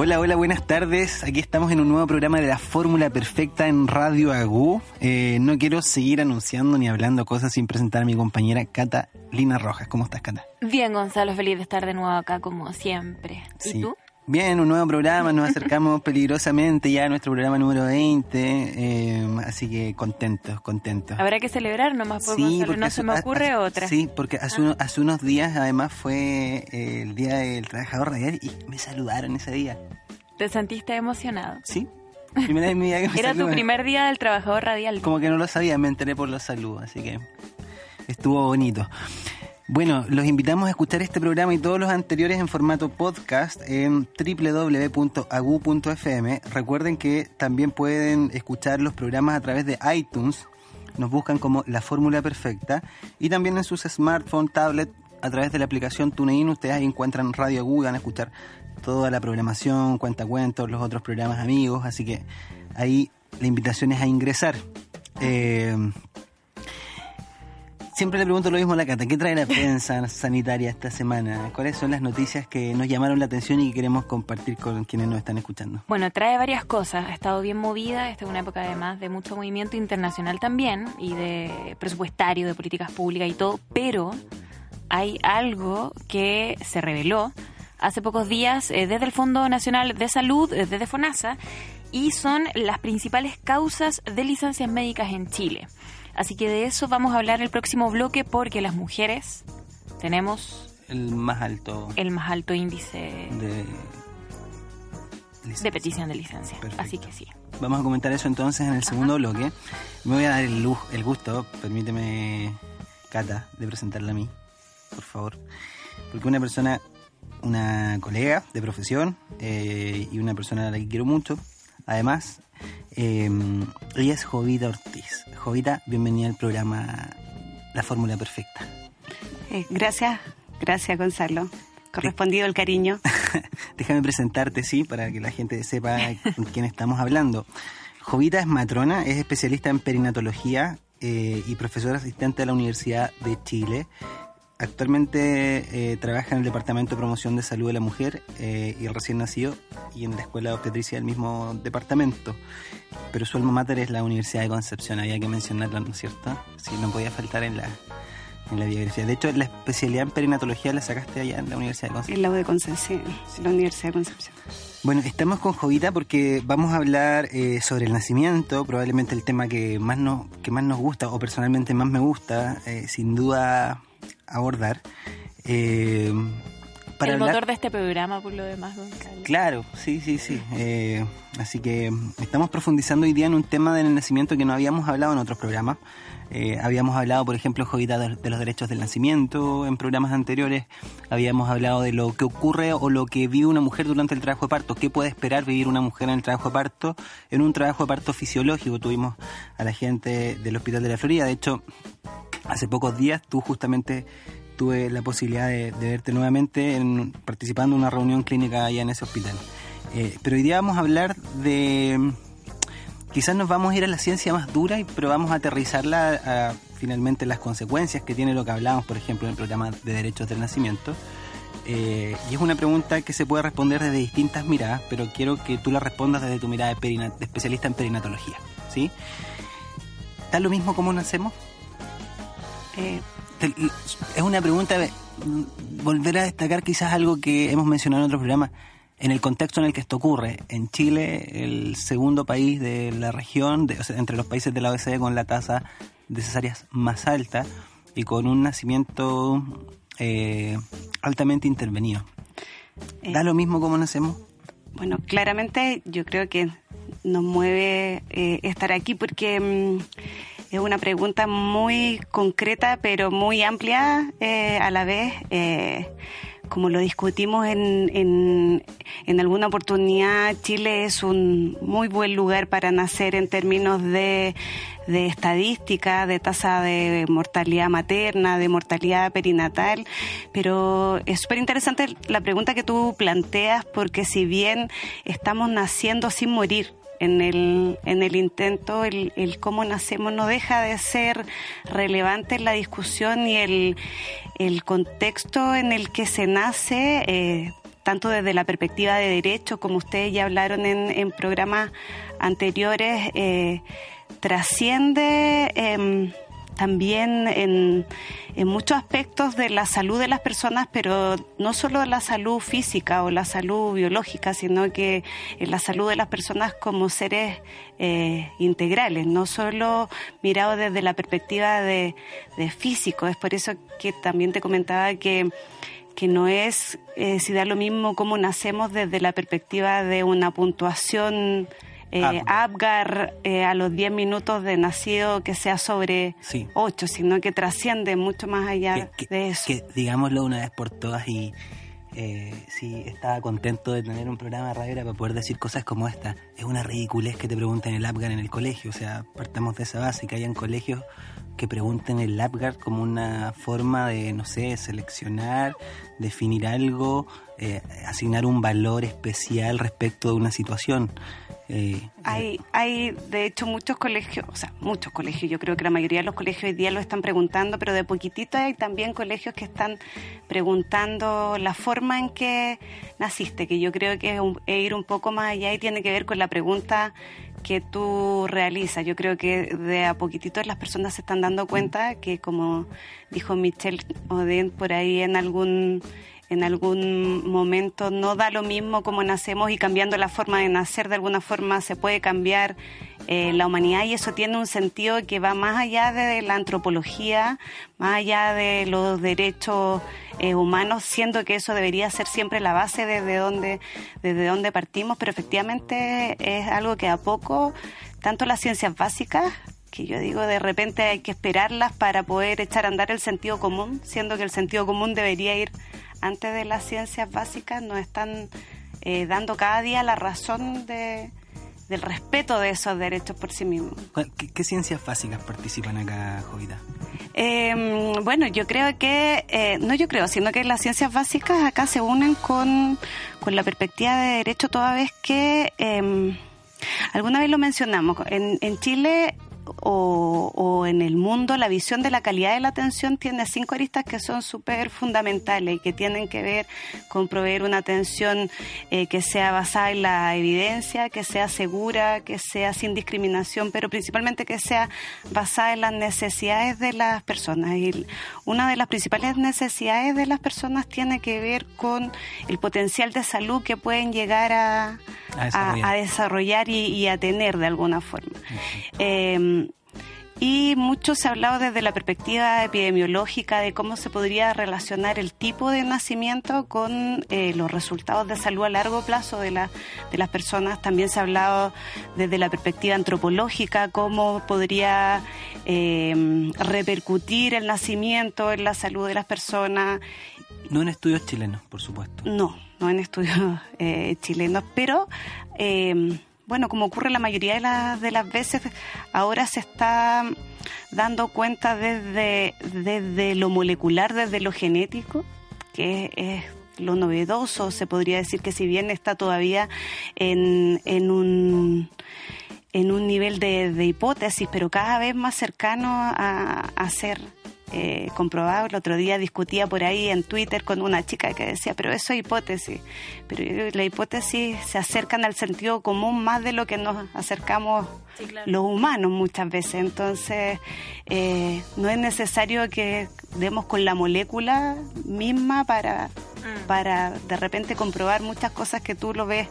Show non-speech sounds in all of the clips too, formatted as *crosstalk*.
Hola, hola, buenas tardes. Aquí estamos en un nuevo programa de la Fórmula Perfecta en Radio Agú. Eh, no quiero seguir anunciando ni hablando cosas sin presentar a mi compañera Catalina Rojas. ¿Cómo estás, Cata? Bien, Gonzalo, feliz de estar de nuevo acá como siempre. ¿Y Sí. tú? Bien, un nuevo programa, nos acercamos *laughs* peligrosamente ya a nuestro programa número 20, eh, así que contentos, contentos. Habrá que celebrar nomás por Sí, Gonzalo, porque no hace- se me ocurre hace- otra. Ah. Sí, porque hace, uno- hace unos días además fue eh, el Día del Trabajador Radial y me saludaron ese día. ¿Te sentiste emocionado? ¿Sí? Primera vez en mi vida que me *laughs* Era tu primer día del trabajador radial. Como que no lo sabía, me enteré por los saludos, así que estuvo bonito. Bueno, los invitamos a escuchar este programa y todos los anteriores en formato podcast en www.agu.fm. Recuerden que también pueden escuchar los programas a través de iTunes. Nos buscan como La Fórmula Perfecta. Y también en sus smartphone, tablet, a través de la aplicación TuneIn. Ustedes ahí encuentran Radio Agu y van a escuchar toda la programación, cuentacuentos, los otros programas amigos. Así que ahí la invitación es a ingresar. Eh, Siempre le pregunto lo mismo a la Cata. ¿Qué trae la prensa sanitaria esta semana? ¿Cuáles son las noticias que nos llamaron la atención y que queremos compartir con quienes nos están escuchando? Bueno, trae varias cosas. Ha estado bien movida. Esta es una época además de mucho movimiento internacional también y de presupuestario, de políticas públicas y todo. Pero hay algo que se reveló hace pocos días eh, desde el Fondo Nacional de Salud, eh, desde FONASA, y son las principales causas de licencias médicas en Chile. Así que de eso vamos a hablar el próximo bloque porque las mujeres tenemos El más alto el más alto índice de... de petición de licencia. Perfecto. Así que sí. Vamos a comentar eso entonces en el segundo bloque. Me voy a dar el, luz, el gusto, permíteme, Cata, de presentarla a mí, por favor. Porque una persona, una colega de profesión eh, y una persona a la que quiero mucho, además, eh, ella es Jovita Ortiz. Jovita, bienvenida al programa La Fórmula Perfecta. Eh, gracias, gracias Gonzalo. Correspondido el cariño. *laughs* Déjame presentarte, sí, para que la gente sepa con quién estamos hablando. Jovita es matrona, es especialista en perinatología eh, y profesora asistente de la Universidad de Chile. Actualmente eh, trabaja en el Departamento de Promoción de Salud de la Mujer eh, y el recién nacido y en la Escuela de Obstetricia del mismo departamento. Pero su alma mater es la Universidad de Concepción, había que mencionarla, ¿no es cierto? Sí, no podía faltar en la, en la biografía. De hecho, la especialidad en perinatología la sacaste allá en la Universidad de Concepción. En la U de Concepción, la Universidad de Concepción. Bueno, estamos con Jovita porque vamos a hablar eh, sobre el nacimiento, probablemente el tema que más nos, que más nos gusta o personalmente más me gusta, eh, sin duda abordar. Eh, para el hablar- motor de este programa, por lo demás, Gonzalo. Claro, sí, sí, sí. Eh, así que estamos profundizando hoy día en un tema del nacimiento que no habíamos hablado en otros programas. Eh, habíamos hablado, por ejemplo, Jovita, de los derechos del nacimiento en programas anteriores. Habíamos hablado de lo que ocurre o lo que vive una mujer durante el trabajo de parto. ¿Qué puede esperar vivir una mujer en el trabajo de parto? En un trabajo de parto fisiológico tuvimos a la gente del Hospital de la Florida. De hecho, hace pocos días tú justamente tuve la posibilidad de, verte nuevamente en- participando en una reunión clínica allá en ese hospital. Eh, pero hoy día vamos a hablar de... Quizás nos vamos a ir a la ciencia más dura, y- pero vamos a aterrizarla a finalmente las consecuencias que tiene lo que hablamos, por ejemplo, en el programa de derechos del nacimiento. Eh, y es una pregunta que se puede responder desde distintas miradas, pero quiero que tú la respondas desde tu mirada de, especialista en perinatología. ¿sí? ¿Da lo mismo como nacemos? Eh, es una pregunta, volver a destacar quizás algo que hemos mencionado en otros programas, en el contexto en el que esto ocurre. En Chile, el segundo país de la región, de- o sea, entre los países de la OECD con la tasa de cesáreas más alta y con un nacimiento eh, altamente intervenido. eh, ¿Da lo mismo como nacemos? Bueno, claramente yo creo que nos mueve eh, estar aquí porque mm, es una pregunta muy concreta pero muy amplia eh, a la vez. eh, como lo discutimos en, en, en alguna oportunidad, Chile es un muy buen lugar para nacer en términos de, de estadística, de tasa de mortalidad materna, de mortalidad perinatal, pero es súper interesante la pregunta que tú planteas porque si bien estamos naciendo sin morir, en el, en el intento, el, el cómo nacemos no deja de ser relevante en la discusión y el, el contexto en el que se nace eh, tanto desde la perspectiva de derechos, como ustedes ya hablaron en, programas anteriores, eh, trasciende em, también en, muchos aspectos de la salud de las personas, pero no solo la salud física o la salud biológica, sino que en la salud de las personas como seres eh, integrales, no solo mirado desde la perspectiva de, físico. Es por eso que también te comentaba que que no es eh, si da lo mismo cómo nacemos desde la perspectiva de una puntuación eh, Apgar eh, a los 10 minutos de nacido que sea sobre 8, sino que trasciende mucho más allá de eso. Que digámoslo una vez por todas y eh, sí, estaba contento de tener un programa de radio para poder decir cosas como esta. Es una ridiculez que te pregunten el Apgar en el colegio, o sea, partamos de esa base, que hayan colegios que pregunten el APGAR como una forma de, no sé, seleccionar, definir algo, eh, asignar un valor especial respecto de una situación. Hay, hay, de hecho, muchos colegios, o sea, muchos colegios, yo creo que la mayoría de los colegios hoy día lo están preguntando, pero de poquitito hay también colegios que están preguntando la forma en que naciste, que yo creo que es, ir un poco más allá y tiene que ver con la pregunta que tú realizas. Yo creo que de a poquitito las personas se están dando cuenta que, como dijo Michelle Oden por ahí en algún en algún momento no da lo mismo como nacemos y cambiando la forma de nacer de alguna forma se puede cambiar eh, la humanidad y eso tiene un sentido que va más allá de la antropología, más allá de los derechos eh, humanos, siendo que eso debería ser siempre la base desde donde, desde donde partimos, pero efectivamente es algo que a poco, tanto las ciencias básicas, que yo digo de repente hay que esperarlas para poder echar a andar el sentido común, siendo que el sentido común debería ir antes de las ciencias básicas, nos están eh, dando cada día la razón de, del respeto de esos derechos por sí mismos. ¿Qué, ciencias básicas participan acá, Jovita? Em, bueno, yo creo que, eh, no yo creo, sino que las ciencias básicas acá se unen con, con la perspectiva de derecho toda vez que, eh, alguna vez lo mencionamos, en, en Chile o, en el mundo, la visión de la calidad de la atención tiene cinco aristas que son súper fundamentales y que tienen que ver con proveer una atención eh, que sea basada en la evidencia, que sea segura, que sea sin discriminación, pero principalmente que sea basada en las necesidades de las personas. Y una de las principales necesidades de las personas tiene que ver con el potencial de salud que pueden llegar a, a desarrollar, y, a tener de alguna forma y mucho se ha hablado desde la perspectiva epidemiológica de cómo se podría relacionar el tipo de nacimiento con eh, los resultados de salud a largo plazo de, la, de las personas. También se ha hablado desde la perspectiva antropológica, cómo podría em, repercutir el nacimiento en la salud de las personas. No en estudios chilenos, por supuesto. No, no en estudios *laughs* eh, chilenos, pero... Eh, bueno, como ocurre la mayoría de, de las veces, ahora se está dando cuenta desde, desde lo molecular, desde lo genético, que es, lo novedoso, se podría decir que si bien está todavía en, en un en un nivel de, de, hipótesis, pero cada vez más cercano a, a ser eh, comprobado. El otro día discutía por ahí en Twitter con una chica que decía, pero eso es hipótesis. Pero la hipótesis se acercan al sentido común más de lo que nos acercamos los humanos muchas veces. Entonces, eh, no es necesario que demos con la molécula misma para, mm. para de repente comprobar muchas cosas que tú lo ves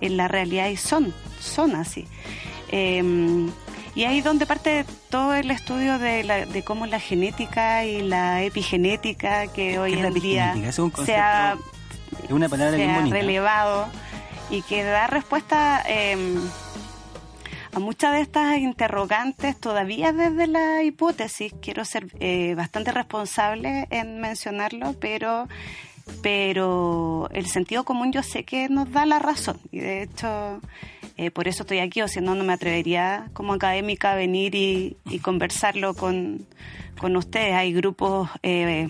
en la realidad y son, son así. Eh, y ahí donde parte todo el estudio de, la, de cómo la genética y la epigenética que hoy en día se ha, una palabra relevado y que da respuesta em, a muchas de estas interrogantes todavía desde la hipótesis. Quiero ser eh, bastante responsable en mencionarlo, pero pero el sentido común yo sé que nos da la razón. Y de hecho eh, por eso estoy aquí, o si no, no me atrevería como académica a venir y, conversarlo con, ustedes. Hay grupos eh,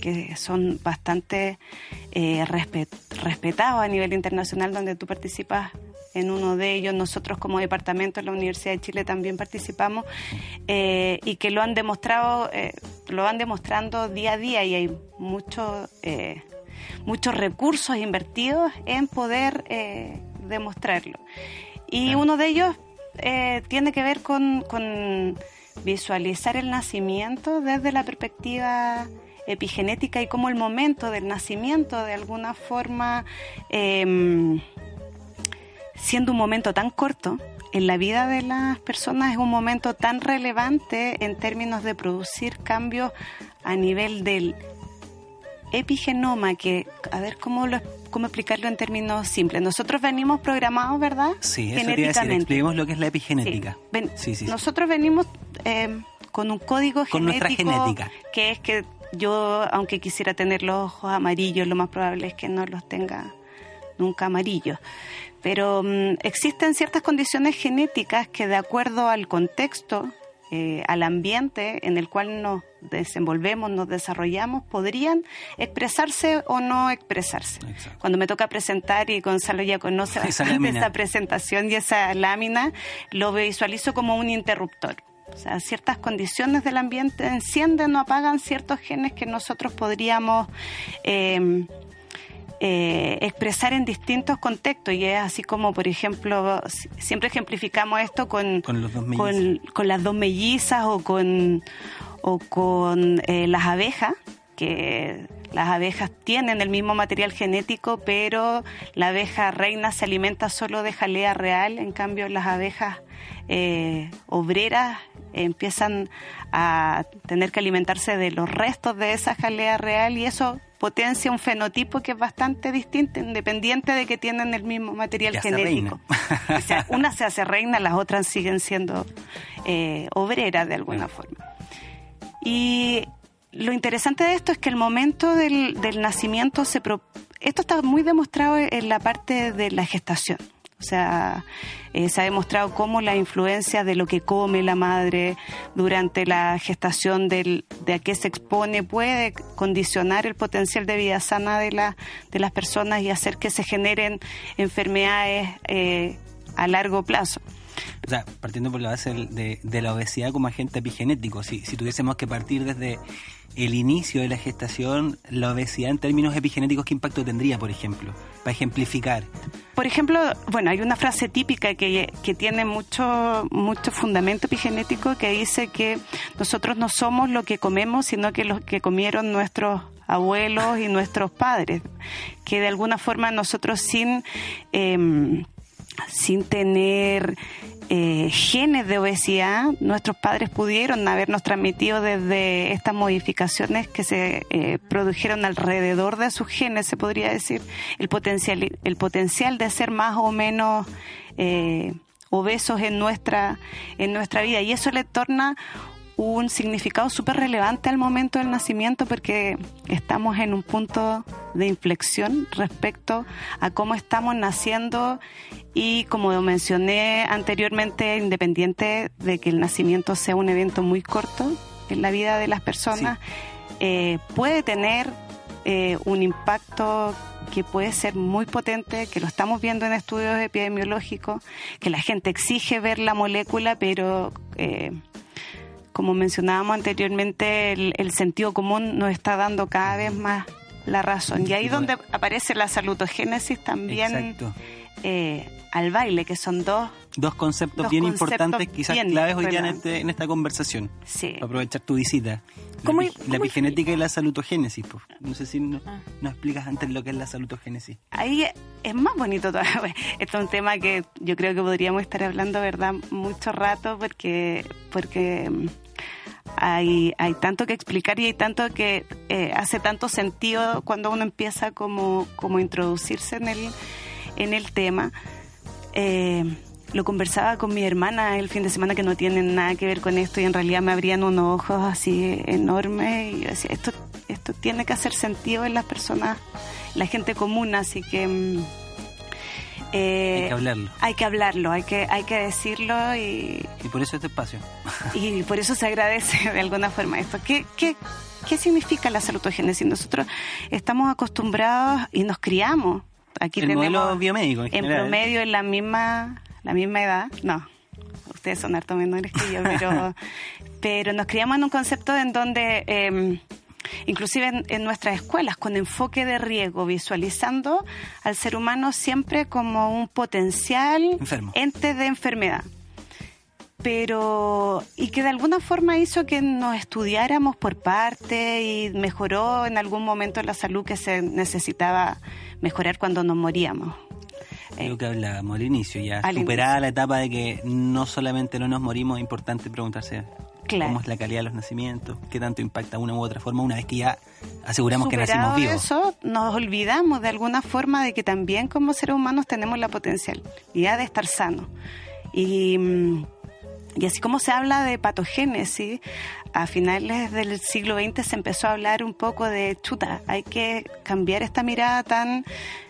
que son bastante eh, respetados a nivel internacional donde tú participas en uno de ellos. Nosotros como departamento en la Universidad de Chile también participamos y que lo han demostrado, lo van demostrando día a día y hay muchos muchos recursos invertidos en poder eh, demostrarlo. Y uno de ellos eh, tiene que ver con, con visualizar el nacimiento desde la perspectiva epigenética y cómo el momento del nacimiento de alguna forma, em, siendo un momento tan corto, en la vida de las personas es un momento tan relevante en términos de producir cambios a nivel del epigenoma, que, a ver cómo, lo, cómo explicarlo en términos simples. Nosotros venimos programados, ¿verdad? Sí, eso Genéticamente. Expliquemos lo que es la epigenética. Sí. Sí, nosotros venimos eh, con un código con nuestra genética. que es que yo, aunque quisiera tener los ojos amarillos, lo más probable es que no los tenga nunca amarillos. Pero mm, existen ciertas condiciones genéticas que de acuerdo al contexto, eh, al ambiente en el cual nos desenvolvemos, nos desarrollamos, podrían expresarse o no expresarse. Cuando me toca presentar, y Gonzalo ya conoce *laughs* esa, esa presentación y esa lámina, lo visualizo como un interruptor. O sea, ciertas condiciones del ambiente encienden o apagan ciertos genes que nosotros podríamos eh, eh, expresar en distintos contextos. Y es así como, por ejemplo, siempre ejemplificamos esto con, con, las dos mellizas o con, o con eh, las abejas, que las abejas tienen el mismo material genético, pero la abeja reina se alimenta solo de jalea real, en cambio las abejas eh, obreras empiezan a tener que alimentarse de los restos de esa jalea real y eso potencia un fenotipo que es bastante distinto, independiente de que tienen el mismo material genético. o sea, *laughs* una se hace reina, las otras siguen siendo eh, obreras de alguna forma. Y lo interesante de esto es que el momento del, del nacimiento se... esto está muy demostrado en la parte de la gestación. Sea, eh, se ha demostrado cómo la influencia de lo que come la madre durante la gestación del, de a qué se expone puede condicionar el potencial de vida sana de, de las personas y hacer que se generen enfermedades eh, a largo plazo. O sea, partiendo por la base de, la obesidad como agente epigenético, si, si tuviésemos que partir desde el inicio de la gestación, la obesidad en términos epigenéticos, ¿qué impacto tendría, por ejemplo? Para ejemplificar. Por ejemplo, bueno, hay una frase típica que, que tiene mucho, mucho fundamento epigenético que dice que nosotros no somos lo que comemos, sino que lo que comieron nuestros abuelos y nuestros padres. Que de alguna forma nosotros sin... Eh, sin tener eh, genes de obesidad, nuestros padres pudieron habernos transmitido desde estas modificaciones que se eh, produjeron alrededor de sus genes, se podría decir, el potencial, el potencial de ser más o menos eh, obesos en nuestra, en nuestra vida. Y eso le torna un significado súper relevante al momento del nacimiento porque estamos en un punto de inflexión respecto a cómo estamos naciendo y como mencioné anteriormente, independiente de que el nacimiento sea un evento muy corto en la vida de las personas, eh, puede tener eh, un impacto que puede ser muy potente, que lo estamos viendo en estudios epidemiológicos, que la gente exige ver la molécula, pero... Eh, como mencionábamos anteriormente, el, sentido común nos está dando cada vez más la razón. Y ahí donde aparece la salutogénesis también eh, al baile, que son dos... Dos conceptos bien importantes, quizás claves hoy día en, este, en esta conversación. Sí. aprovechar tu visita. ¿Cómo, la, epigenética y la salutogénesis. No sé si ah. nos explicas antes lo que es la salutogénesis. Ahí es más bonito todavía. Esto es un tema que yo creo que podríamos estar hablando, ¿verdad?, mucho rato porque... porque hay, hay tanto que explicar y hay tanto que eh, hace tanto sentido cuando uno empieza como, como introducirse en el, en el tema. Eh, lo conversaba con mi hermana el fin de semana que no tienen nada que ver con esto y en realidad me abrían unos ojos así enormes y yo decía, esto, esto tiene que hacer sentido en las personas, la gente común, así que... Mm, eh, hay que hablarlo. Hay que hablarlo, hay que, hay que decirlo y... Y por eso este espacio. y por eso se agradece de alguna forma esto. ¿Qué, qué, qué significa la salutogénesis? Nosotros estamos acostumbrados y nos criamos. Aquí el tenemos biomédico en, en promedio en la misma, la misma edad. No, ustedes son harto menores que yo, pero, *laughs* pero nos criamos en un concepto en donde... Eh, inclusive en, nuestras escuelas, con enfoque de riesgo, visualizando al ser humano siempre como un potencial ente de enfermedad. Pero y que de alguna forma hizo que nos estudiáramos por parte y mejoró en algún momento la salud que se necesitaba mejorar cuando nos moríamos. Lo que hablábamos al inicio, ya superada la etapa de que no solamente no nos morimos, es importante preguntarse cómo es la calidad de los nacimientos, qué tanto impacta una u otra forma una vez que ya aseguramos que nacimos vivos. eso, nos olvidamos de alguna forma de que también como seres humanos tenemos la potencialidad de estar sanos. Y mm, y así como se habla de patogénesis, a finales del siglo XX se empezó a hablar un poco de chuta, hay que cambiar esta mirada tan,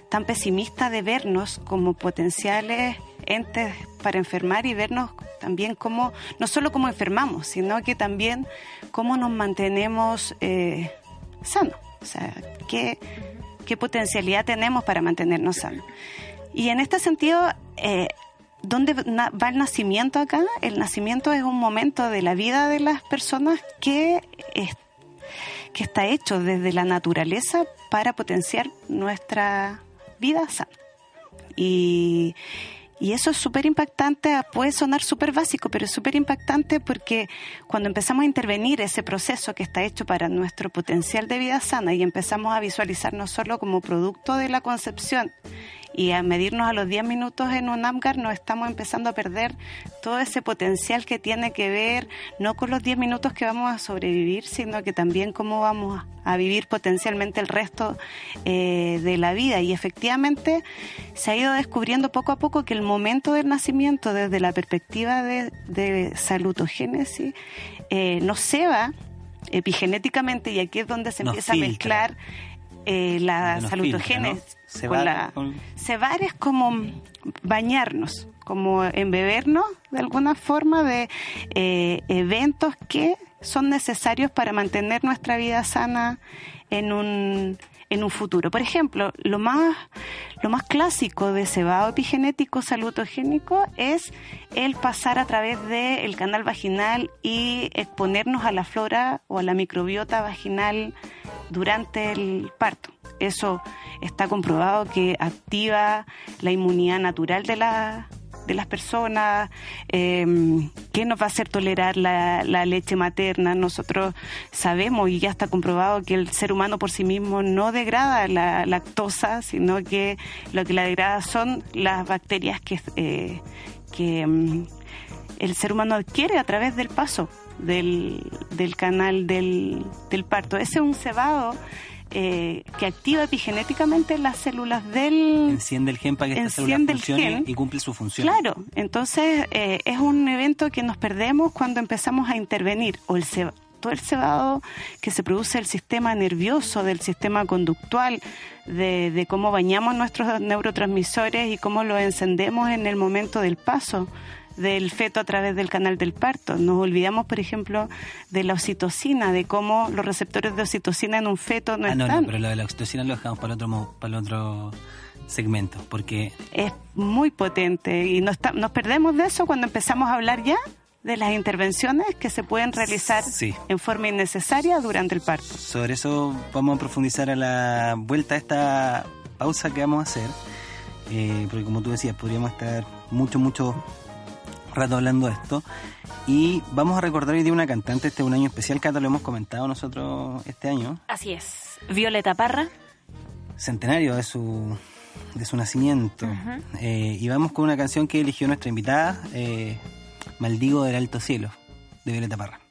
tan pesimista de vernos como potenciales entes para enfermar y vernos también como, no solo como enfermamos, sino que también cómo nos mantenemos eh, sanos. O sea, qué, qué potencialidad tenemos para mantenernos sanos. Y en este sentido, eh, ¿Dónde va el nacimiento acá? El nacimiento es un momento de la vida de las personas que, que está hecho desde la naturaleza para potenciar nuestra vida sana. Y, y eso es súper impactante, puede sonar súper básico, pero es súper impactante porque cuando empezamos a intervenir ese proceso que está hecho para nuestro potencial de vida sana y empezamos a visualizarnos solo como producto de la concepción y a medirnos a los 10 minutos en un AMGAR nos estamos empezando a perder todo ese potencial que tiene que ver no con los 10 minutos que vamos a sobrevivir, sino que también cómo vamos a vivir potencialmente el resto eh, de la vida. Y efectivamente se ha ido descubriendo poco a poco que el momento del nacimiento desde la perspectiva de, de salutogénesis eh, no se va epigenéticamente y aquí es donde se empieza a mezclar eh, la salutogénesis Cebar, Cebar es como bañarnos, como embebernos de alguna forma de eh, eventos que son necesarios para mantener nuestra vida sana en un, en un futuro. Por ejemplo, lo más, lo más clásico de cebado epigenético salutogénico es el pasar a través del canal vaginal y exponernos a la flora o a la microbiota vaginal durante el parto. Eso está comprobado que activa la inmunidad natural de, la, de las personas, eh, que nos va a hacer tolerar la, leche materna. Nosotros sabemos y ya está comprobado que el ser humano por sí mismo no degrada la lactosa, sino que lo que la degrada son las bacterias que, eh, que em, el ser humano adquiere a través del paso del, del canal del, del parto. Ese es un cebado eh, que activa epigenéticamente las células del... Enciende el gen para que esta célula funcione y cumple su función. Claro, entonces eh, es un evento que nos perdemos cuando empezamos a intervenir o el todo el cebado que se produce del sistema nervioso, del sistema conductual, de, de, cómo bañamos nuestros neurotransmisores y cómo los encendemos en el momento del paso del feto a través del canal del parto. Nos olvidamos, por ejemplo, de la oxitocina, de cómo los receptores de oxitocina en un feto no ah, están. No, pero lo de la oxitocina lo dejamos para el otro, para el otro segmento, porque... Es muy potente y nos, nos perdemos de eso cuando empezamos a hablar ya de las intervenciones que se pueden realizar en forma innecesaria durante el parto. Sobre eso vamos a profundizar a la vuelta a esta pausa que vamos a hacer, eh, porque como tú decías, podríamos estar mucho, mucho rato hablando de esto. Y vamos a recordar hoy día una cantante, este es un año especial, Cata, lo hemos comentado nosotros este año. Así es. Violeta Parra. Centenario de su, de su nacimiento. Eh, y vamos con una canción que eligió nuestra invitada, eh, Maldigo del Alto Cielo, de Violeta Parra.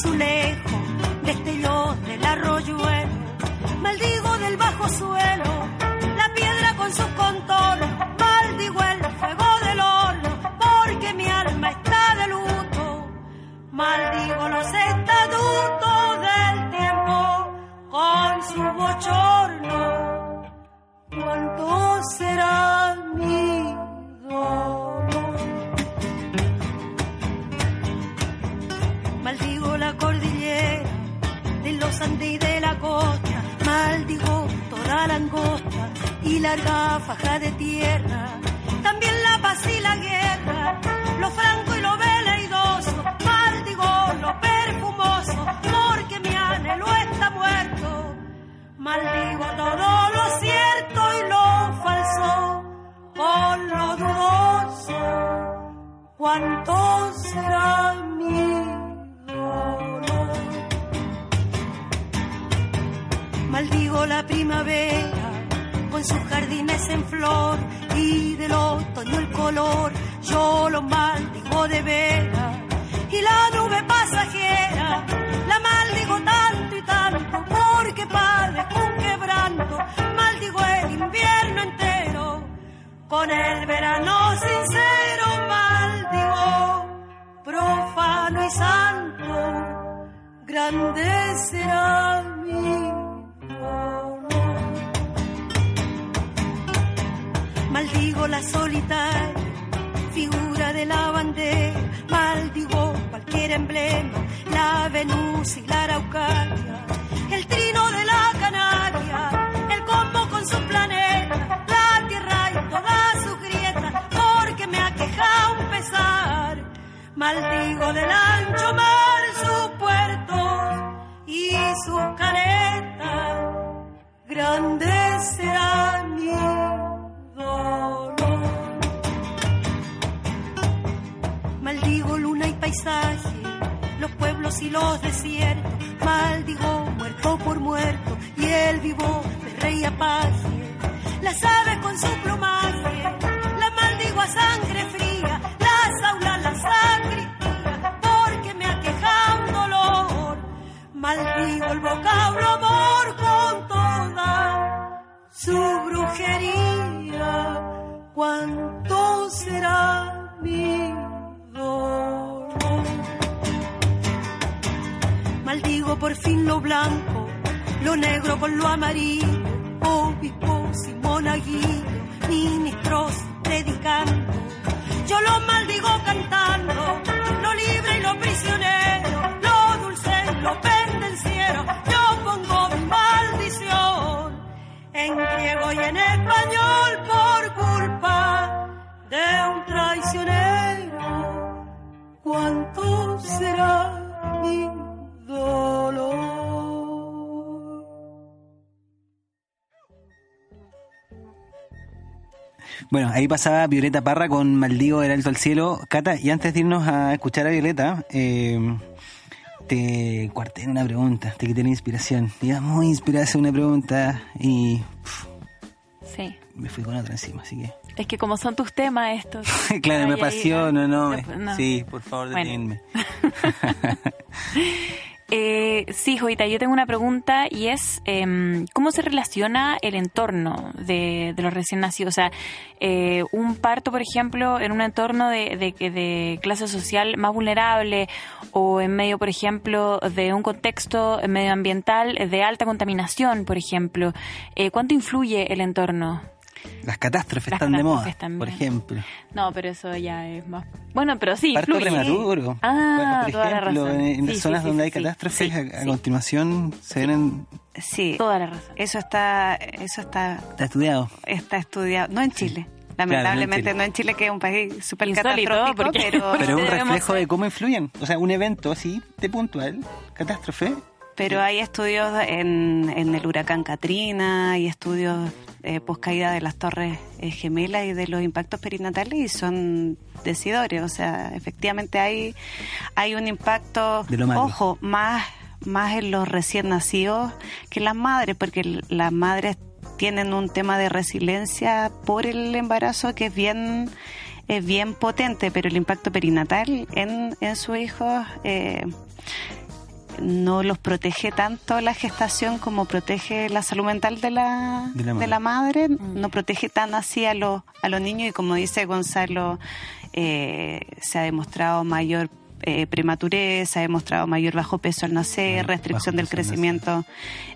Azulejo, destellos del arroyuelo, maldigo del bajo suelo, la piedra con sus contornos, maldigo el fuego del horno, porque mi alma está de luto, maldigo los estatutos del tiempo con su bochorno, ¿cuánto será De la costa, maldigo toda la angosta y larga faja de tierra. También la paz y la guerra, lo franco y lo veleidoso, maldigo lo perfumoso, porque mi anhelo está muerto. Maldigo todo lo cierto y lo falso, con lo dudoso. ¿Cuánto La primavera con sus jardines en flor y del otoño el color. Yo lo maldigo de veras y la nube pasajera la maldigo tanto y tanto porque padezco un quebranto. Maldigo el invierno entero con el verano sincero. Maldigo profano y santo. Grande será mi La solitaria figura de la bandera, maldigo cualquier emblema, la Venus y la Araucaria, el trino de la Canaria, el combo con su planeta, la tierra y todas sus grietas, porque me aqueja un pesar. Maldigo del ancho mar sus puertos y sus caretas, grande será mi Maldigo luna y paisaje, los pueblos y los desiertos. Maldigo muerto por muerto y el vivo de rey apaje. Las aves con su plumaje, la maldigo a sangre fría. Las aulas, la sacristía, porque me aqueja un dolor. Maldigo el vocablo amor con toda su brujería. ¿Cuánto será mi dolor? Maldigo por fin lo blanco, lo negro con lo amarillo, obispos y monaguillos, ministros predicando. Yo lo maldigo cantando, lo libre y lo prisionero, lo dulce y lo pendenciero. Yo pongo en griego y en español por culpa de un traicionero. ¿Cuánto será mi dolor? Bueno, ahí pasaba Violeta Parra con Maldigo del Alto al Cielo. Cata, y antes de irnos a escuchar a Violeta, eh, te cuarté una pregunta, te quité la inspiración. Iba muy inspirada hacer una pregunta y pf, Sí. me fui con otra encima, así que... Es que como son tus temas estos. *laughs* claro, me apasiono, ¿no? Después- no. Sí, por favor, Bueno. *laughs* *laughs* Eh, sí, Jovita, yo tengo una pregunta y es em, ¿cómo se relaciona el entorno de, los recién nacidos? O sea, eh, un parto, por ejemplo, en un entorno de clase social más vulnerable o en medio, por ejemplo, de un contexto medioambiental de alta contaminación, por ejemplo. Eh, ¿Cuánto influye el entorno? Las catástrofes Las están de moda, catástrofes también. por ejemplo. No, pero eso ya es más... Bueno, pero sí, Parto influye. prematuro. Ah, Bueno, por toda la ejemplo, razón. en, en las Sí, zonas sí, donde sí, hay sí. catástrofes, Sí, a, a sí. continuación se ven... Sí, Toda la razón. eso está, eso está, Está estudiado. está estudiado, no en Chile. Chile. Lamentablemente no en Chile, que es un país súper catastrófico, porque- pero, Pero es un reflejo de cómo influyen. O sea, un evento así, de puntual, catástrofe. Pero hay estudios en, en el huracán Katrina, hay estudios eh, post caída de las torres eh, gemelas y de los impactos perinatales y son decidores. O sea, efectivamente hay, hay un impacto, ojo, más, más en los recién nacidos que en las madres, porque las madres tienen un tema de resiliencia por el embarazo que es bien es bien potente, pero el impacto perinatal en, en sus hijos eh, no los protege tanto la gestación como protege la salud mental de la, De la de madre. la madre, no protege tan así a los, a los niños y como dice Gonzalo, eh, se ha demostrado mayor eh, prematurez, ha demostrado mayor bajo peso al nacer, restricción del crecimiento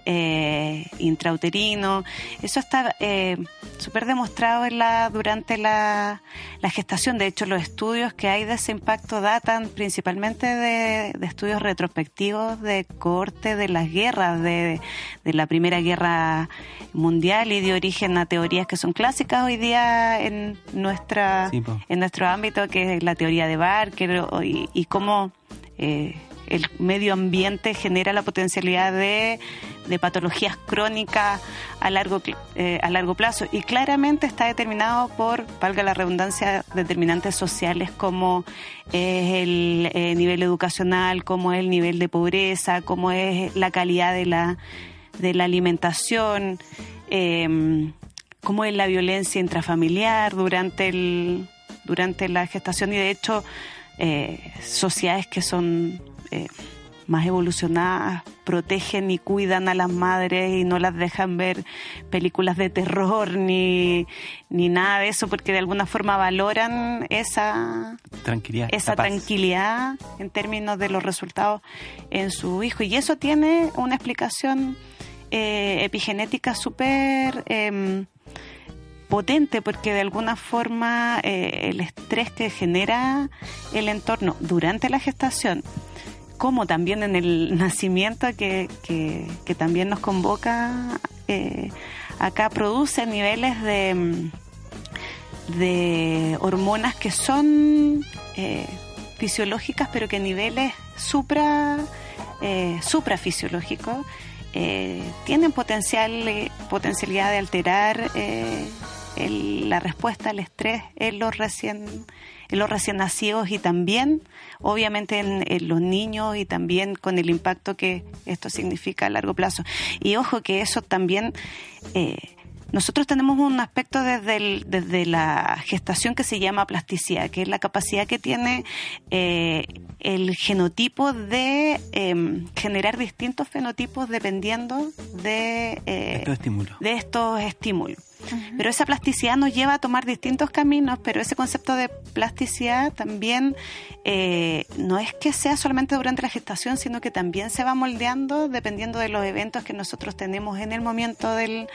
eh, intrauterino. Eso está eh, súper demostrado en la, durante la, la, gestación. De hecho, los estudios que hay de ese impacto datan principalmente de, estudios retrospectivos de corte de las guerras, de, de, la Primera Guerra Mundial y de origen a teorías que son clásicas hoy día en, nuestra, en nuestro ámbito, que es la teoría de Barker y, y cómo eh, el medio ambiente genera la potencialidad de, patologías crónicas a largo, eh, a largo plazo. Y claramente está determinado por, valga la redundancia, determinantes sociales como es el eh, nivel educacional, como es el nivel de pobreza, como es la calidad de la, de la alimentación, eh, como es la violencia intrafamiliar durante, el, durante la gestación. Y de hecho, eh, sociedades que son eh, más evolucionadas protegen y cuidan a las madres y no las dejan ver películas de terror *laughs* ni, ni nada de eso porque de alguna forma valoran esa tranquilidad, esa tranquilidad en términos de los resultados en su hijo. Y eso tiene una explicación eh, epigenética súper em, potente porque de alguna forma eh, el estrés que genera el entorno durante la gestación, como también en el *laughs* nacimiento que, que, también nos convoca eh, acá, produce niveles de, de hormonas que son eh, fisiológicas, pero que niveles supra, suprafisiológicos tienen potencial, potencialidad de alterar la respuesta al estrés en los recién en los recién nacidos y también obviamente en, los niños y también con el impacto que esto significa a largo plazo y ojo que eso también eh, nosotros tenemos un aspecto desde, desde la gestación que se llama plasticidad, que es la capacidad que tiene eh, el genotipo de em, generar distintos fenotipos dependiendo de, eh, estímulos. de estos estímulos. Pero esa plasticidad nos lleva a tomar distintos caminos, pero ese concepto de plasticidad también eh, no es que sea solamente durante la gestación, sino que también se va moldeando dependiendo de los eventos que nosotros tenemos en el momento del,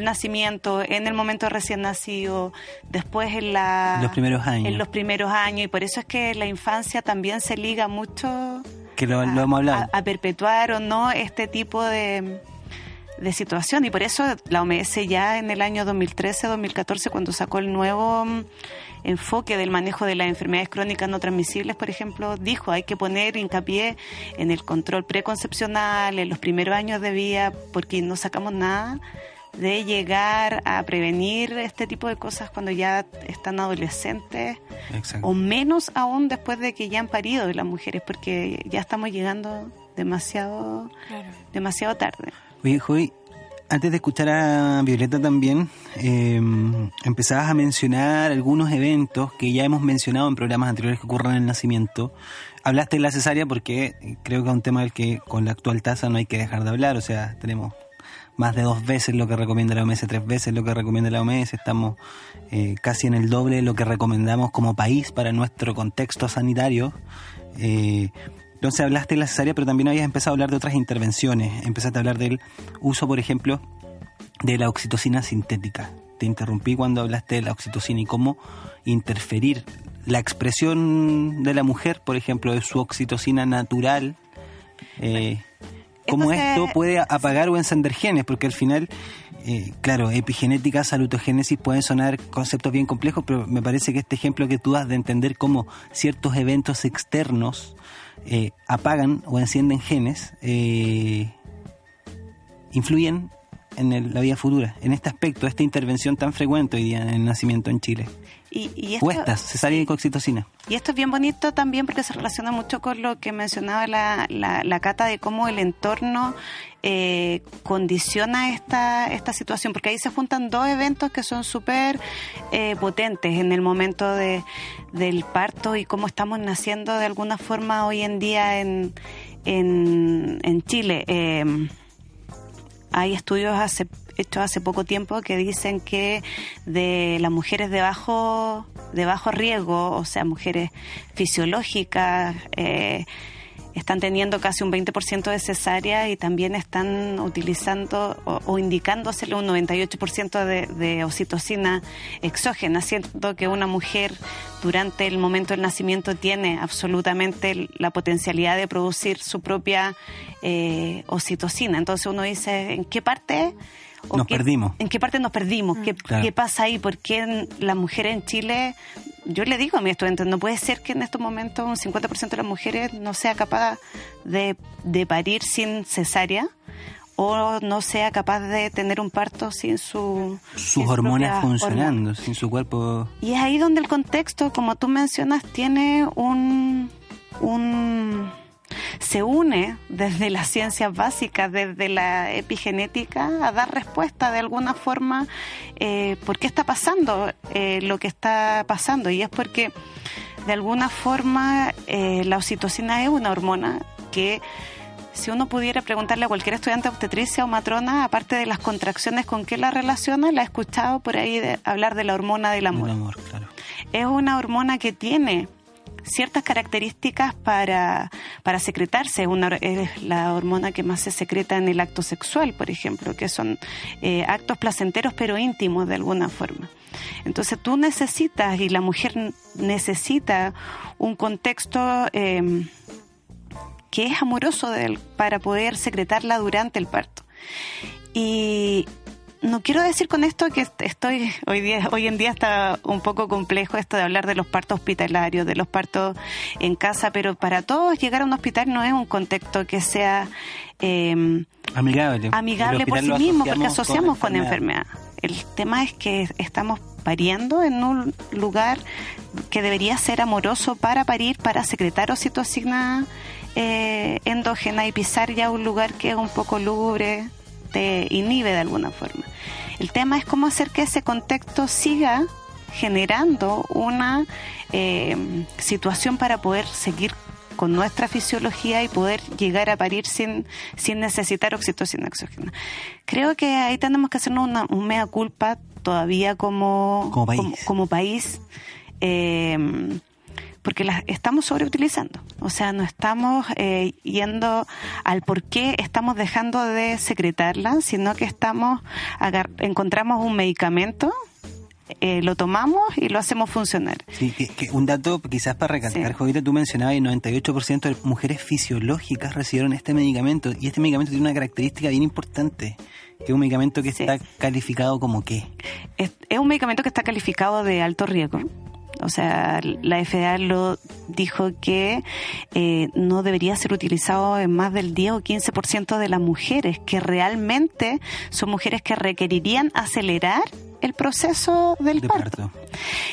nacimiento, en el momento recién nacido, después en, la, los primeros años. En los primeros años, y por eso es que la infancia también se liga mucho que lo, hemos hablado. a perpetuar o no este tipo de de situación y por eso la OMS ya en el año 2013-2014 cuando sacó el nuevo mm, enfoque del manejo de las enfermedades crónicas no transmisibles, por ejemplo, dijo hay que poner hincapié en el control preconcepcional, en los primeros años de vida, porque no sacamos nada de llegar a prevenir este tipo de cosas cuando ya están adolescentes o menos aún después de que ya han parido las mujeres, porque ya estamos llegando demasiado, demasiado tarde. Oye, Joy, antes de escuchar a Violeta también, eh, empezabas a mencionar algunos eventos que ya hemos mencionado en programas anteriores que ocurren en el nacimiento. Hablaste de la cesárea porque creo que es un tema del que con la actual tasa no hay que dejar de hablar. O sea, tenemos más de dos veces lo que recomienda la OMS, tres veces lo que recomienda la OMS. Estamos eh, casi en el doble de lo que recomendamos como país para nuestro contexto sanitario. Eh, entonces hablaste de la cesárea, pero también habías empezado a hablar de otras intervenciones. Empezaste a hablar del uso, por ejemplo, de la oxitocina sintética. Te interrumpí cuando hablaste de la oxitocina y cómo interferir la expresión de la mujer, por ejemplo, de su oxitocina natural. Eh, cómo esto puede apagar o encender genes, porque al final, eh, claro, epigenética, salutogénesis pueden sonar conceptos bien complejos, pero me parece que este ejemplo que tú das de entender cómo ciertos eventos externos eh, apagan o encienden genes, eh, influyen en la vida futura, en este aspecto, esta intervención tan frecuente hoy día en el nacimiento en Chile. Y, y esto, Puestas, cesárea y coxitocina. Y esto es bien bonito también porque se relaciona mucho con lo que mencionaba la, la, Cata de cómo el entorno eh, condiciona esta, esta situación, porque ahí se juntan dos eventos que son súper eh, potentes en el momento de, del parto y cómo estamos naciendo de alguna forma hoy en día en, en, en Chile. Eh, hay estudios hace, hechos hace poco tiempo que dicen que de las mujeres de bajo, de bajo riesgo, o sea, mujeres fisiológicas, eh, están teniendo casi un 20% de cesárea y también están utilizando o, indicándosele un 98% de, de oxitocina exógena, siendo que una mujer durante el momento del nacimiento tiene absolutamente la potencialidad de producir su propia eh, oxitocina. Entonces uno dice, ¿en qué parte? Nos perdimos. ¿En qué parte nos perdimos? ¿Qué, ¿Qué, pasa ahí? ¿Por qué las mujeres en Chile yo le digo a mis estudiantes, no puede ser que en estos momentos un 50% de las mujeres no sea capaz de, parir sin cesárea o no sea capaz de tener un parto sin su sus hormonas funcionando, sin su cuerpo. Y es ahí donde el contexto, como tú mencionas, tiene un un se une desde las ciencias básicas, desde la epigenética, a dar respuesta de alguna forma eh, por qué está pasando eh, lo que está pasando. Y es porque de alguna forma eh, la oxitocina es una hormona que si uno pudiera preguntarle a cualquier estudiante obstetricia o matrona, aparte de las contracciones con qué la relaciona, la he escuchado por ahí hablar de la hormona del amor. amor claro. Es una hormona que tiene ciertas características para, para secretarse. Una, es la hormona que más se secreta en el acto sexual, por ejemplo, que son eh, actos placenteros pero íntimos de alguna forma. Entonces tú necesitas y la mujer necesita un contexto eh, que es amoroso de para poder secretarla durante el parto. Y, no quiero decir con esto que estoy hoy día hoy en día está un poco complejo esto de hablar de los partos hospitalarios, de los partos en casa, pero para todos llegar a un hospital no es un contexto que sea eh, amigable, amigable por sí mismo, porque asociamos con, enfermedad. El tema es que estamos pariendo en un lugar que debería ser amoroso para parir, para secretar oxitocina eh, endógena y pisar ya un lugar que es un poco lúgubre, te inhibe de alguna forma. El tema es cómo hacer que ese contexto siga generando una eh, situación para poder seguir con nuestra fisiología y poder llegar a parir sin, sin necesitar oxitocina exógena. Creo que ahí tenemos que hacernos una, un mea culpa todavía como, como país. eh, porque las estamos sobreutilizando. O sea, no estamos eh, yendo al por qué estamos dejando de secretarla, sino que estamos encontramos un medicamento eh, lo tomamos y lo hacemos funcionar. Sí, que, un dato quizás para recalcar, Jovita, tú mencionabas que el 98% de mujeres fisiológicas recibieron este medicamento y este medicamento tiene una característica bien importante, que es un medicamento que está calificado como qué. es un medicamento que está calificado de alto riesgo o sea, la FDA lo dijo que eh, no debería ser utilizado en más del 10 o 15% de las mujeres, que realmente son mujeres que requerirían acelerar el proceso del parto.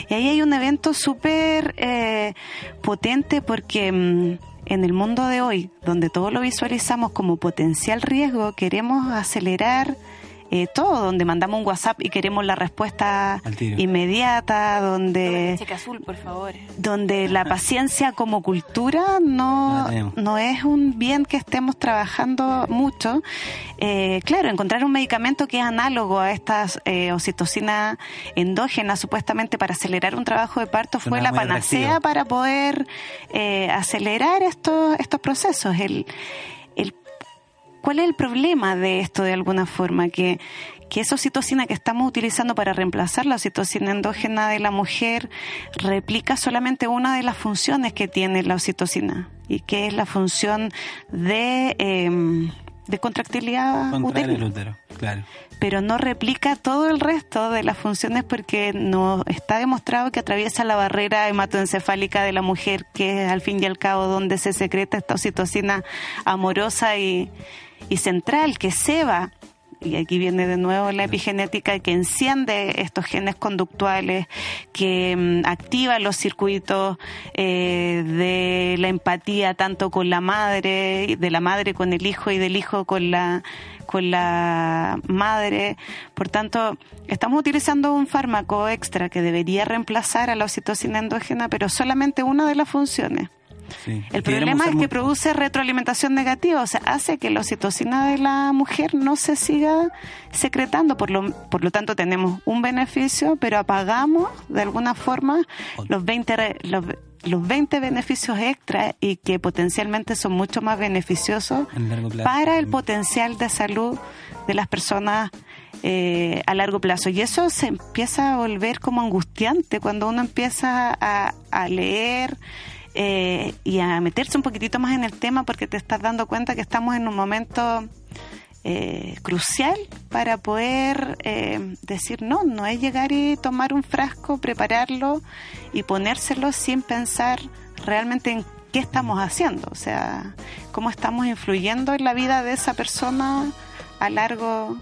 Y ahí hay un evento súper eh, potente porque mm, en el mundo de hoy, donde todo lo visualizamos como potencial riesgo, queremos acelerar eh, todo, donde mandamos un WhatsApp y queremos la respuesta inmediata, donde azul, por favor. donde la *laughs* paciencia como cultura no, no es un bien que estemos trabajando mucho. Eh, claro, encontrar un medicamento que es análogo a estas eh, oxitocina endógena, supuestamente para acelerar un trabajo de parto, fue la panacea para poder eh, acelerar estos, estos procesos. El, ¿Cuál es el problema de esto de alguna forma? Que, que esa oxitocina que estamos utilizando para reemplazar la oxitocina endógena de la mujer replica solamente una de las funciones que tiene la oxitocina y que es la función de, eh, de contractilidad útero, claro. Pero no replica todo el resto de las funciones porque no está demostrado que atraviesa la barrera hematoencefálica de la mujer, que es al fin y al cabo donde se secreta esta oxitocina amorosa y y central que ceba y aquí viene de nuevo la epigenética que enciende estos genes conductuales, que mm, activa los circuitos eh, de la empatía tanto con la madre, de la madre con el hijo y del hijo con la con la madre. Por tanto, estamos utilizando un fármaco extra que debería reemplazar a la oxitocina endógena, pero solamente una de las funciones. Sí. El problema es que produce retroalimentación negativa, o sea, hace que la oxitocina de la mujer no se siga secretando, por lo, por lo tanto tenemos un beneficio, pero apagamos de alguna forma los 20, re- los, los 20 beneficios extra y que potencialmente son mucho más beneficiosos para el potencial de salud de las personas eh, a largo plazo. Y eso se empieza a volver como angustiante cuando uno empieza a, a leer eh, y a meterse un poquitito más en el tema porque te estás dando cuenta que estamos en un momento eh, crucial para poder eh, decir no, no es llegar y tomar un frasco, prepararlo y ponérselo sin pensar realmente en qué estamos haciendo, o sea, cómo estamos influyendo en la vida de esa persona a largo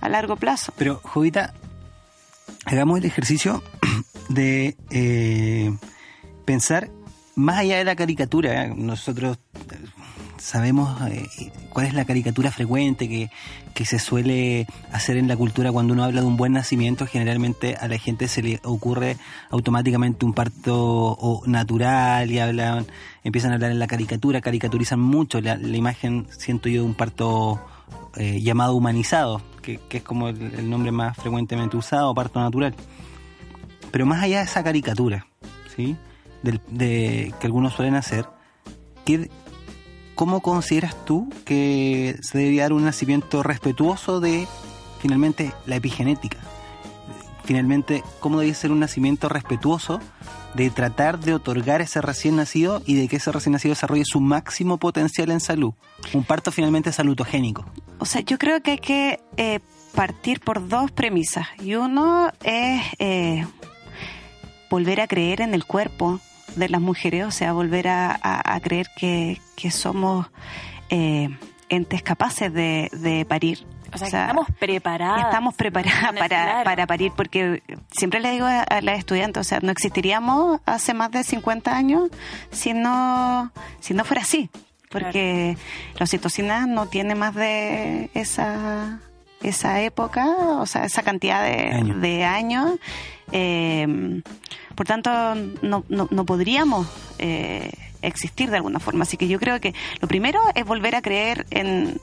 a largo plazo. Pero, Jovita, hagamos el ejercicio de eh, pensar más allá de la caricatura. Nosotros eh, sabemos eh, cuál es la caricatura frecuente que, que se suele hacer en la cultura cuando uno habla de un buen nacimiento. Generalmente a la gente se le ocurre automáticamente un parto natural y hablan, empiezan a hablar en la caricatura, caricaturizan mucho la, imagen, siento yo, de un parto eh, llamado humanizado, que, que es como el nombre más frecuentemente usado, parto natural. Pero más allá de esa caricatura, ¿sí? De, que algunos suelen hacer, ¿qué, ¿cómo consideras tú que se debería dar un nacimiento respetuoso de, finalmente, la epigenética? Finalmente, ¿cómo debe ser un nacimiento respetuoso de tratar de otorgar ese recién nacido y de que ese recién nacido desarrolle su máximo potencial en salud? Un parto finalmente salutogénico. O sea, yo creo que hay que eh, partir por dos premisas. Y uno es eh, volver a creer en el cuerpo de las mujeres, o sea, volver a, a- a creer que, que somos eh, entes capaces de, de parir. O sea, que estamos preparadas. Estamos preparadas Claro. para, para parir, porque siempre le digo a, a las estudiantes, o sea, no existiríamos hace más de 50 años si no, si no fuera así, porque la oxitocina no tiene más de esa, esa época, o sea, esa cantidad de Años. de años. Eh, por tanto, no, no, no podríamos eh, existir de alguna forma. Así que yo creo que lo primero es volver a creer en,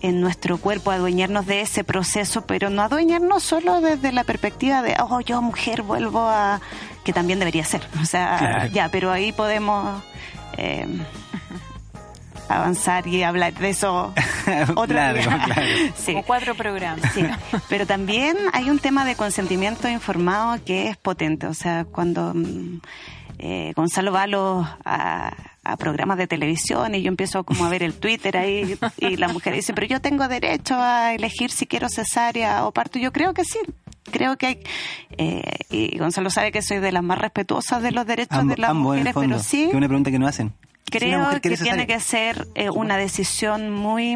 en nuestro cuerpo, adueñarnos de ese proceso, pero no adueñarnos solo desde la perspectiva de, oh, yo mujer vuelvo a... que también debería ser. O sea, Claro. ya, pero ahí podemos... eh, avanzar y hablar de eso *laughs* otro Claro, día. claro. *laughs* Sí. Como cuatro programas. Sí, pero también hay un tema de consentimiento informado que es potente. O sea, cuando mm, eh, Gonzalo va a, los- a, a programas de televisión y yo empiezo como a ver el Twitter ahí y la mujer dice, pero yo tengo derecho a elegir si quiero cesárea o parto. Yo creo que sí. Creo que hay, eh, y Gonzalo sabe que soy de las más respetuosas de los derechos de las ambos en el mujeres, fondo. pero sí Que es una pregunta que no hacen. Creo que tiene que ser eh, una decisión muy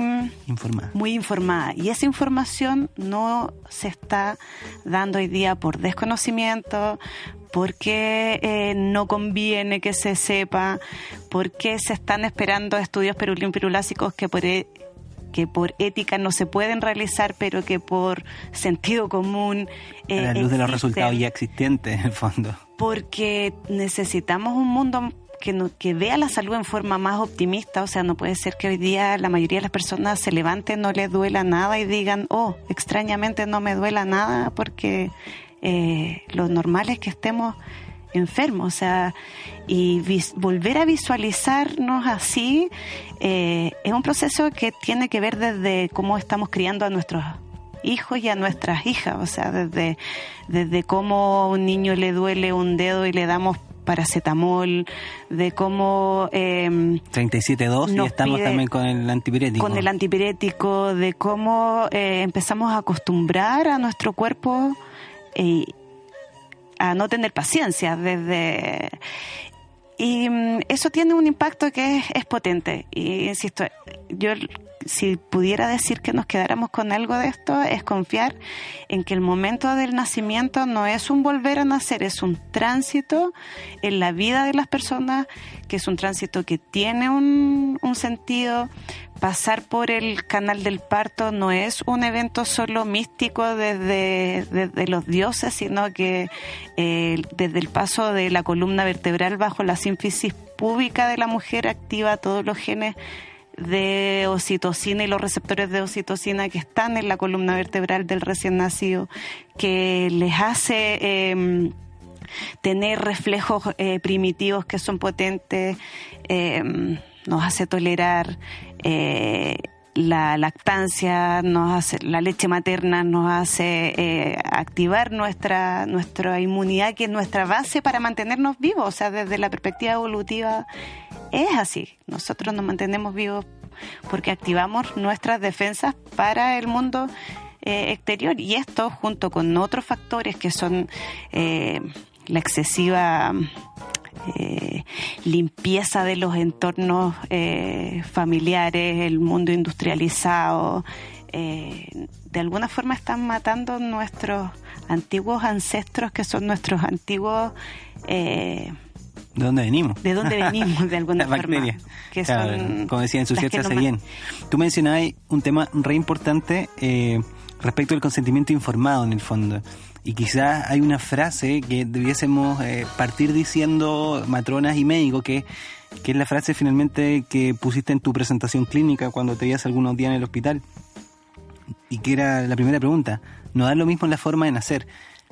Informada. muy informada. Y esa información no se está dando hoy día por desconocimiento, porque eh, no conviene que se sepa, porque se están esperando estudios perulín pirulásicos que por, e- que por ética no se pueden realizar, pero que por sentido común. eh, a la luz de los resultados ya existentes, en el fondo. porque necesitamos un mundo que, no- que vea la salud en forma más optimista. O sea, no puede ser que hoy día la mayoría de las personas se levanten, no les duela nada y digan, oh, extrañamente no me duela nada porque eh, lo normal es que estemos enfermos. O sea, y volver a visualizarnos así eh, es un proceso que tiene que ver desde cómo estamos criando a nuestros hijos y a nuestras hijas, o sea, desde, desde cómo a un niño le duele un dedo y le damos paracetamol, de cómo eh, 37.2 y estamos también con el antipirético. con el antipirético, de cómo eh, empezamos a acostumbrar a nuestro cuerpo eh, a no tener paciencia desde y mm, eso tiene un impacto que es, es potente y insisto yo si pudiera decir que nos quedáramos con algo de esto, es confiar en que el momento del nacimiento no es un volver a nacer, es un tránsito en la vida de las personas, que es un tránsito que tiene un, un sentido. Pasar por el canal del parto no es un evento solo místico desde, desde los dioses, sino que eh, desde el paso de la columna vertebral bajo la sínfisis púbica de la mujer activa todos los genes de oxitocina y los receptores de oxitocina que están en la columna vertebral del recién nacido, que les hace em, tener reflejos eh, primitivos que son potentes, em, nos hace tolerar eh, la lactancia, nos hace, la leche materna nos hace eh, activar nuestra, nuestra inmunidad, que es nuestra base para mantenernos vivos. O sea, desde la perspectiva evolutiva es así. Nosotros nos mantenemos vivos porque activamos nuestras defensas para el mundo eh, exterior. Y esto, junto con otros factores que son eh, la excesiva eh, limpieza de los entornos eh, familiares, el mundo industrializado, eh, de alguna forma están matando nuestros antiguos ancestros que son nuestros antiguos... ¿De dónde venimos? ¿De dónde venimos, de alguna *laughs* forma? Que son como decía, ensuciarse hace bien. Tú mencionabas un tema re importante respecto al consentimiento informado, en el fondo. Y quizás hay una frase que debiésemos eh, partir diciendo, matronas y médicos, que, que es la frase finalmente que pusiste en tu presentación clínica cuando te veías algunos días en el hospital. Y que era la primera pregunta. No da lo mismo en la forma de nacer.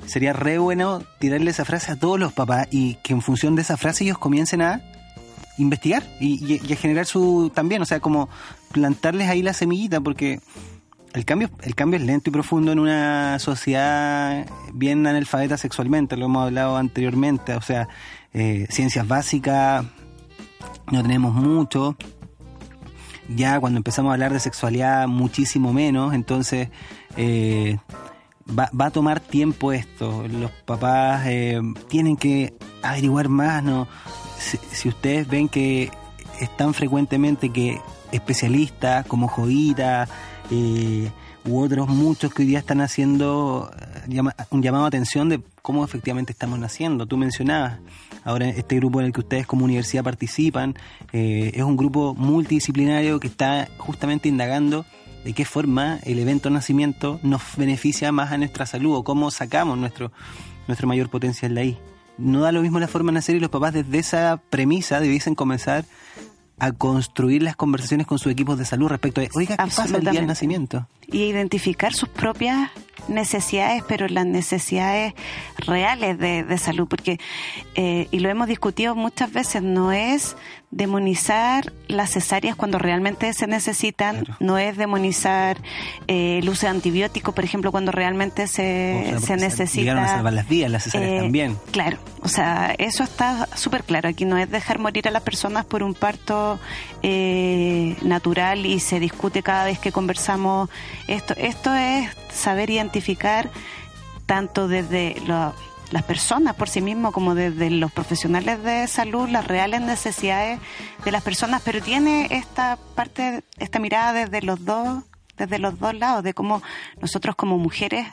Sería re bueno tirarle esa frase a todos los papás y que en función de esa frase ellos comiencen a investigar y, y a generar su también, o sea, como plantarles ahí la semillita, porque el cambio, el cambio es lento y profundo en una sociedad bien analfabeta sexualmente, lo hemos hablado anteriormente, o sea, eh, ciencias básicas no tenemos mucho, ya cuando empezamos a hablar de sexualidad muchísimo menos, entonces eh, va, va, a tomar tiempo esto, los papás eh, tienen que averiguar más, ¿no? Si, si, ustedes ven que están frecuentemente que especialistas como Jovita, eh, u otros muchos que hoy día están haciendo eh, un llamado a atención de cómo efectivamente estamos naciendo. Tú mencionabas, ahora este grupo en el que ustedes como universidad participan, eh, es un grupo multidisciplinario que está justamente indagando de qué forma el evento nacimiento nos beneficia más a nuestra salud o cómo sacamos nuestro, nuestro mayor potencial de ahí. No da lo mismo la forma de nacer y los papás desde esa premisa debiesen comenzar a construir las conversaciones con sus equipos de salud respecto a, oiga, ¿qué pasa el día del nacimiento? Y identificar sus propias necesidades, pero las necesidades reales de, de salud, porque, eh, y lo hemos discutido muchas veces, no es demonizar las cesáreas cuando realmente se necesitan, no es demonizar eh, el uso de antibióticos, por ejemplo, cuando realmente se, se necesita. Llegaron a salvar las vidas, las cesáreas eh, también. Claro, o sea, eso está súper claro. Aquí no es dejar morir a las personas por un parto eh, natural y se discute cada vez que conversamos esto. Esto es saber identificar tanto desde las personas por sí mismos como desde los profesionales de salud las reales necesidades de las personas, pero tiene esta parte, esta mirada desde los dos, desde los dos lados, de cómo nosotros como mujeres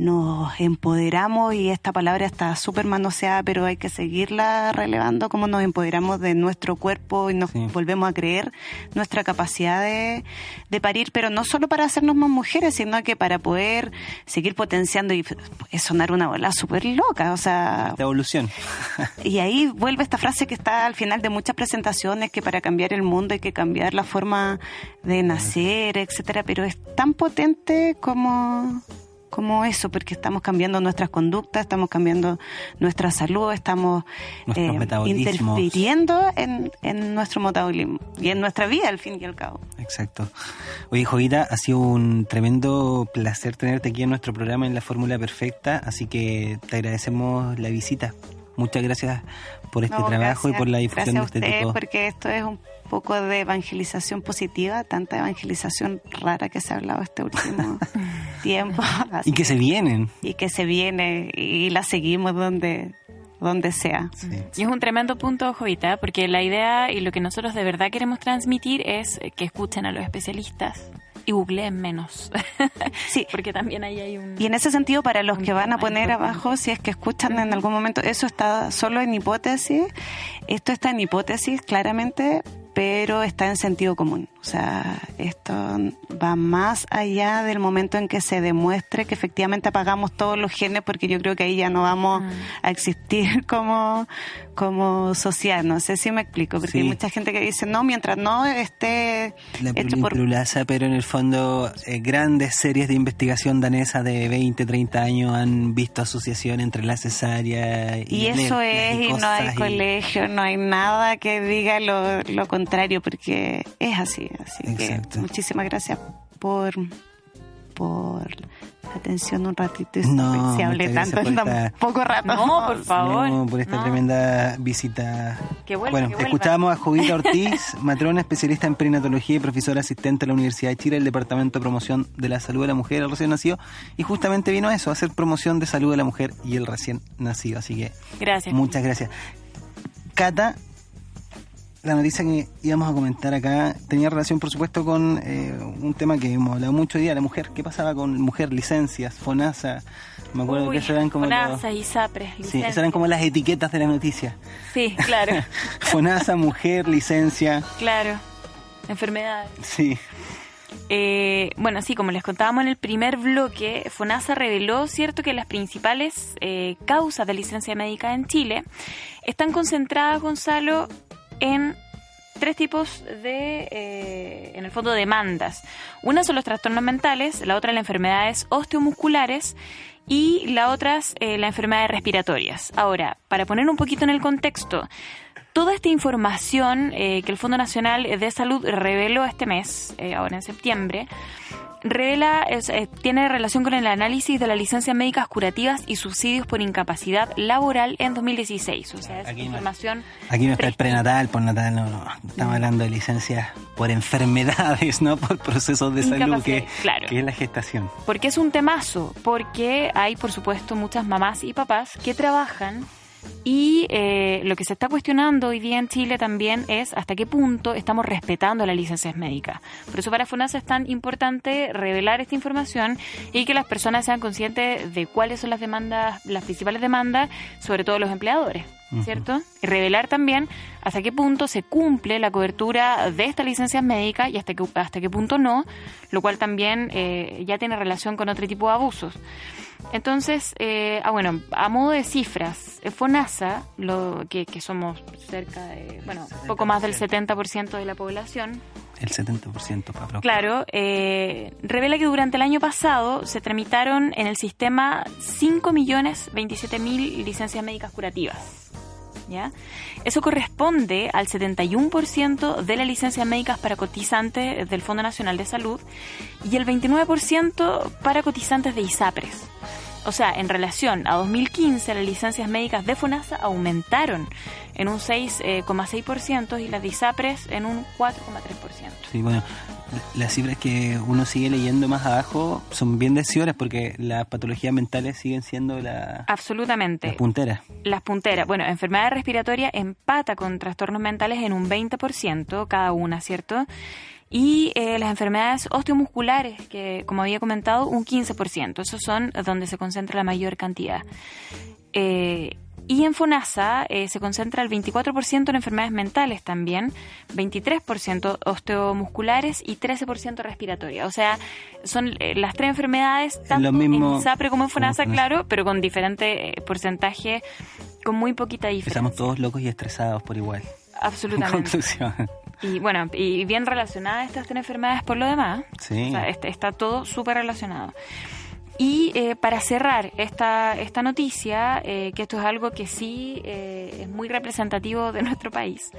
nos empoderamos y esta palabra está súper manoseada, pero hay que seguirla relevando, como nos empoderamos de nuestro cuerpo y nos sí. volvemos a creer nuestra capacidad de, de, parir, pero no solo para hacernos más mujeres, sino que para poder seguir potenciando y es sonar una bola súper loca, o sea... La evolución. y ahí vuelve esta frase que está al final de muchas presentaciones, que para cambiar el mundo hay que cambiar la forma de nacer, etcétera, pero es tan potente como como eso, porque estamos cambiando nuestras conductas, estamos cambiando nuestra salud, estamos eh, interfiriendo en, en, nuestro metabolismo y en nuestra vida, al fin y al cabo. Exacto. Oye, Jovita, ha sido un tremendo placer tenerte aquí en nuestro programa en La Fórmula Perfecta, así que te agradecemos la visita. Muchas gracias por este no, trabajo gracias, y por la difusión de este tipo. Porque esto es un poco de evangelización positiva, tanta evangelización rara que se ha hablado este último *laughs* tiempo. *laughs* y que se vienen. Y que se viene y la seguimos donde donde sea. Y es un tremendo punto, Jovita, porque la idea y lo que nosotros de verdad queremos transmitir es que escuchen a los especialistas y googleen menos. *laughs* Sí. porque también ahí hay un... Y en ese sentido, para los que van a poner importante. abajo, si es que escuchan en algún momento, eso está solo en hipótesis, esto está en hipótesis claramente, pero está en sentido común. O sea, esto va más allá del momento en que se demuestre que efectivamente apagamos todos los genes, porque yo creo que ahí ya no vamos Mm. a existir *laughs* como, como sociedad. No sé si me explico, porque Sí. hay mucha gente que dice, no, mientras no esté La hecho por pero en el fondo eh, grandes series de investigación danesa de 20, 30 años han visto asociación entre la cesárea y Y eso es, y no hay y- colegio, no hay nada que diga lo, lo contrario, porque es así. Así Exacto. que muchísimas gracias por, por la atención un ratito. Y No, si hablé muchas tanto *laughs* en tan poco rato. No, por favor. No, por esta no. tremenda visita. Que vuelva, bueno, que vuelva. escuchábamos a Jovita Ortiz, *laughs* matrona especialista en perinatología y profesora asistente a la Universidad de Chile, el Departamento de Promoción de la Salud de la Mujer y el Recién Nacido. Y justamente vino a eso, a hacer promoción de salud de la mujer y el recién nacido. Así que Gracias. muchas gracias. Cata, la noticia que íbamos a comentar acá tenía relación, por supuesto, con eh, un tema que hemos hablado mucho hoy día, la mujer. ¿Qué pasaba con mujer, licencias, FONASA? Me acuerdo Uy, que eso eran como... los- FONASA, ISAPRES, Sí, licencias. esas eran como las etiquetas de la noticia. Sí, claro, *laughs* FONASA, mujer, licencia. claro. Enfermedades. Sí. Eh, bueno, sí, como les contábamos en el primer bloque, FONASA reveló, cierto, que las principales eh, causas de licencia médica en Chile están concentradas, Gonzalo, en tres tipos de, eh, en el fondo, demandas. Una son los trastornos mentales, la otra las enfermedades osteomusculares y la otra eh, las enfermedades respiratorias. Ahora, para poner un poquito en el contexto, Toda esta información eh, que el Fondo Nacional de Salud reveló este mes, ahora en septiembre, revela, es- eh, tiene relación con el análisis de las licencias médicas curativas y subsidios por incapacidad laboral en 2016. O sea, es Aquí no- información. Aquí no está el prenatal, postnatal, no, no. Estamos hablando de licencias por enfermedades, no por procesos de salud, que, claro. que es la gestación. Porque es un temazo, porque hay, por supuesto, muchas mamás y papás que trabajan y eh, lo que se está cuestionando hoy día en Chile también es hasta qué punto estamos respetando las licencias médicas. Por eso para FONASA es tan importante revelar esta información y que las personas sean conscientes de cuáles son las demandas, las principales demandas, sobre todo los empleadores. ¿Cierto? Y revelar también hasta qué punto se cumple la cobertura de estas licencias médicas y hasta qué, hasta qué punto no, lo cual también eh, ya tiene relación con otro tipo de abusos. Entonces, eh, ah, bueno, a modo de cifras, eh, FONASA, lo, que, que somos cerca de, bueno, poco más del 70% de la población, El 70% para claro, eh, revela que durante el año pasado se tramitaron en el sistema 5.027.000 licencias médicas curativas. Eso corresponde al 71% de las licencias médicas para cotizantes del Fondo Nacional de Salud y el 29% para cotizantes de ISAPRES. O sea, en relación a 2015, las licencias médicas de FONASA aumentaron en un 6,6% y las de ISAPRES en un 4,3%. Sí, bueno, las cifras que uno sigue leyendo más abajo son bien decidoras porque las patologías mentales siguen siendo la, Absolutamente. las punteras. Las punteras. Bueno, enfermedad respiratoria empata con trastornos mentales en un 20% cada una, ¿cierto? Y eh, las enfermedades osteomusculares, que como había comentado, un 15%. Esos son donde se concentra la mayor cantidad. Eh, y en FONASA eh, se concentra el 24% en enfermedades mentales también, 23% osteomusculares y 13% respiratorias. O sea, son eh, las tres enfermedades, tanto mismo en ISAPRE como en FONASA, claro, pero con diferente eh, porcentaje, con muy poquita diferencia. Estamos todos locos y estresados por igual. En Absolutamente. *laughs* conclusión. Y bueno, y bien relacionadas estas tres enfermedades por lo demás. Sí. O sea, está, está todo súper relacionado. Y eh, para cerrar esta, esta noticia, eh, que esto es algo que sí eh, es muy representativo de nuestro país,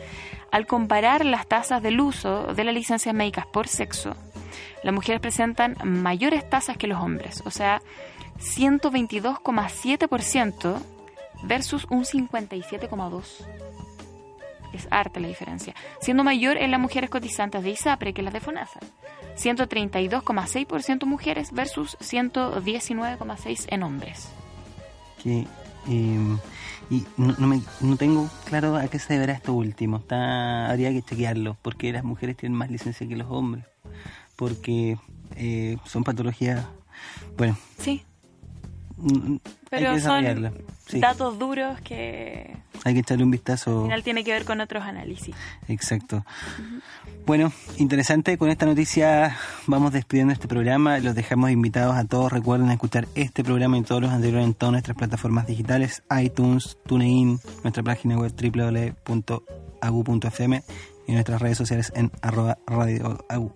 al comparar las tasas del uso de las licencias médicas por sexo, las mujeres presentan mayores tasas que los hombres, o sea, 122,7% versus un 57,2%. Es harta la diferencia. Siendo mayor en las mujeres cotizantes de ISAPRE que las de FONASA. 132,6% mujeres versus 119,6% en hombres. Que, eh, Y no, no, me, no tengo claro a qué se deberá esto último. Está, habría que chequearlo, porque las mujeres tienen más licencia que los hombres. Porque eh, son patologías. Bueno, Sí, pero son. Sí, datos duros que hay que echarle un al vistazo. final tiene que ver con otros análisis. Exacto. Bueno, interesante. Con esta noticia vamos despidiendo este programa. Los dejamos invitados a todos. Recuerden escuchar este programa y todos los anteriores en todas nuestras plataformas digitales, iTunes, TuneIn, nuestra página web www.agu.fm y nuestras redes sociales en arroba radio agu.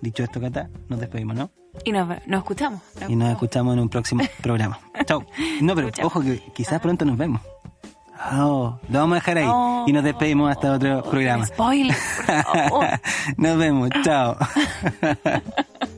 Dicho esto, Cata, nos despedimos, ¿no? Y nos, nos escuchamos. Y nos escuchamos en un próximo *laughs* programa. Chao. No, pero Escuchamos. ojo que quizás pronto nos vemos. Oh, lo vamos a dejar ahí Oh. y nos despedimos hasta otro programa. Spoiler, por favor. *laughs* Nos vemos, chao. *laughs*